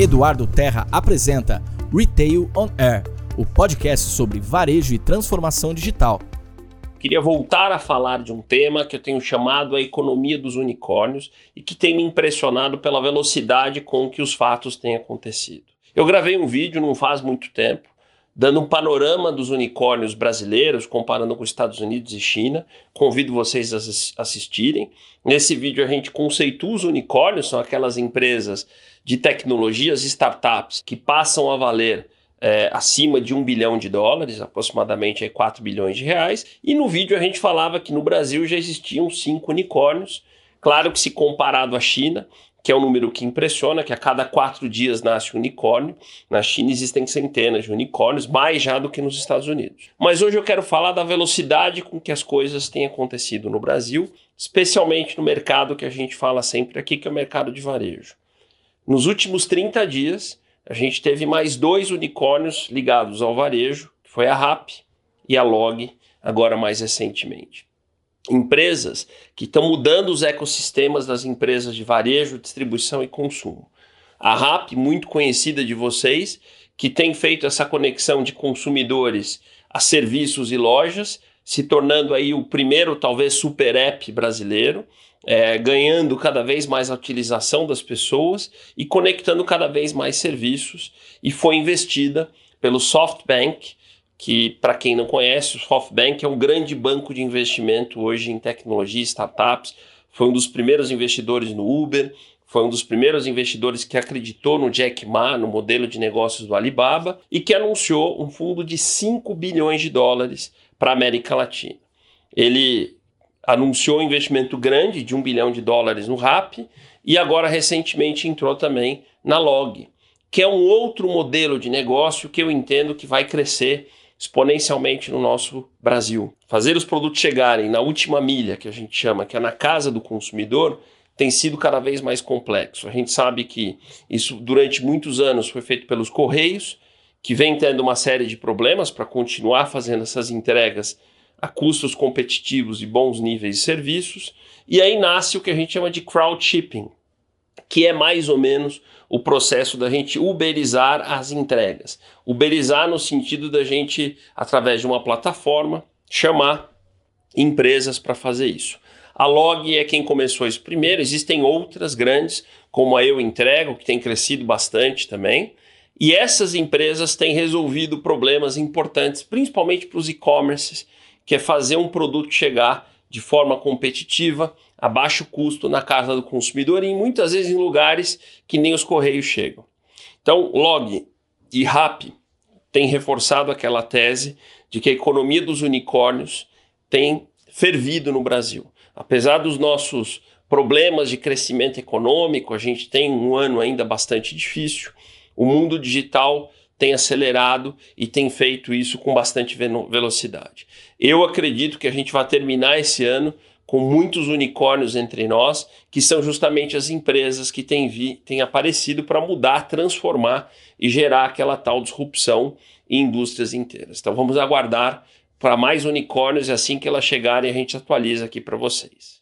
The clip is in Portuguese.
Eduardo Terra apresenta Retail on Air, o podcast sobre varejo e transformação digital. Queria voltar a falar de um tema que eu tenho chamado a economia dos unicórnios e que tem me impressionado pela velocidade com que os fatos têm acontecido. Eu gravei um vídeo não faz muito tempo dando um panorama dos unicórnios brasileiros, comparando com Estados Unidos e China. Convido vocês a assistirem. Nesse vídeo a gente conceitua os unicórnios, são aquelas empresas de tecnologias, startups, que passam a valer é, acima de um bilhão de dólares, aproximadamente aí, 4 bilhões de reais. E no vídeo a gente falava que no Brasil já existiam cinco unicórnios. Claro que se comparado à China, que é um número que impressiona, que a cada quatro dias nasce um unicórnio. Na China existem centenas de unicórnios, mais já do que nos Estados Unidos. Mas hoje eu quero falar da velocidade com que as coisas têm acontecido no Brasil, especialmente no mercado que a gente fala sempre aqui, que é o mercado de varejo. Nos últimos 30 dias, a gente teve mais dois unicórnios ligados ao varejo, que foi a RAP e a Log, agora mais recentemente empresas que estão mudando os ecossistemas das empresas de varejo, distribuição e consumo. A RAP, muito conhecida de vocês, que tem feito essa conexão de consumidores a serviços e lojas, se tornando aí o primeiro, talvez, super app brasileiro, é, ganhando cada vez mais a utilização das pessoas e conectando cada vez mais serviços, e foi investida pelo SoftBank, que, para quem não conhece, o SoftBank é um grande banco de investimento hoje em tecnologia e startups. Foi um dos primeiros investidores no Uber, foi um dos primeiros investidores que acreditou no Jack Ma, no modelo de negócios do Alibaba, e que anunciou um fundo de 5 bilhões de dólares para a América Latina. Ele anunciou um investimento grande de 1 bilhão de dólares no RAP e agora recentemente entrou também na Log, que é um outro modelo de negócio que eu entendo que vai crescer exponencialmente no nosso Brasil. Fazer os produtos chegarem na última milha, que a gente chama, que é na casa do consumidor, tem sido cada vez mais complexo. A gente sabe que isso durante muitos anos foi feito pelos Correios, que vem tendo uma série de problemas para continuar fazendo essas entregas a custos competitivos e bons níveis de serviços. E aí nasce o que a gente chama de crowd shipping, que é mais ou menos o processo da gente uberizar as entregas. Uberizar no sentido da gente, através de uma plataforma, chamar empresas para fazer isso. A Log é quem começou isso primeiro, existem outras grandes, como a Eu Entrego, que tem crescido bastante também. E essas empresas têm resolvido problemas importantes, principalmente para os e-commerces, que é fazer um produto chegar de forma competitiva, a baixo custo na casa do consumidor e muitas vezes em lugares que nem os correios chegam. Então, Log e RAP têm reforçado aquela tese de que a economia dos unicórnios tem fervido no Brasil. Apesar dos nossos problemas de crescimento econômico, a gente tem um ano ainda bastante difícil. O mundo digital tem acelerado e tem feito isso com bastante velocidade. Eu acredito que a gente vai terminar esse ano com muitos unicórnios entre nós, que são justamente as empresas que têm, vi, têm aparecido para mudar, transformar e gerar aquela tal disrupção em indústrias inteiras. Então vamos aguardar para mais unicórnios e assim que elas chegarem a gente atualiza aqui para vocês.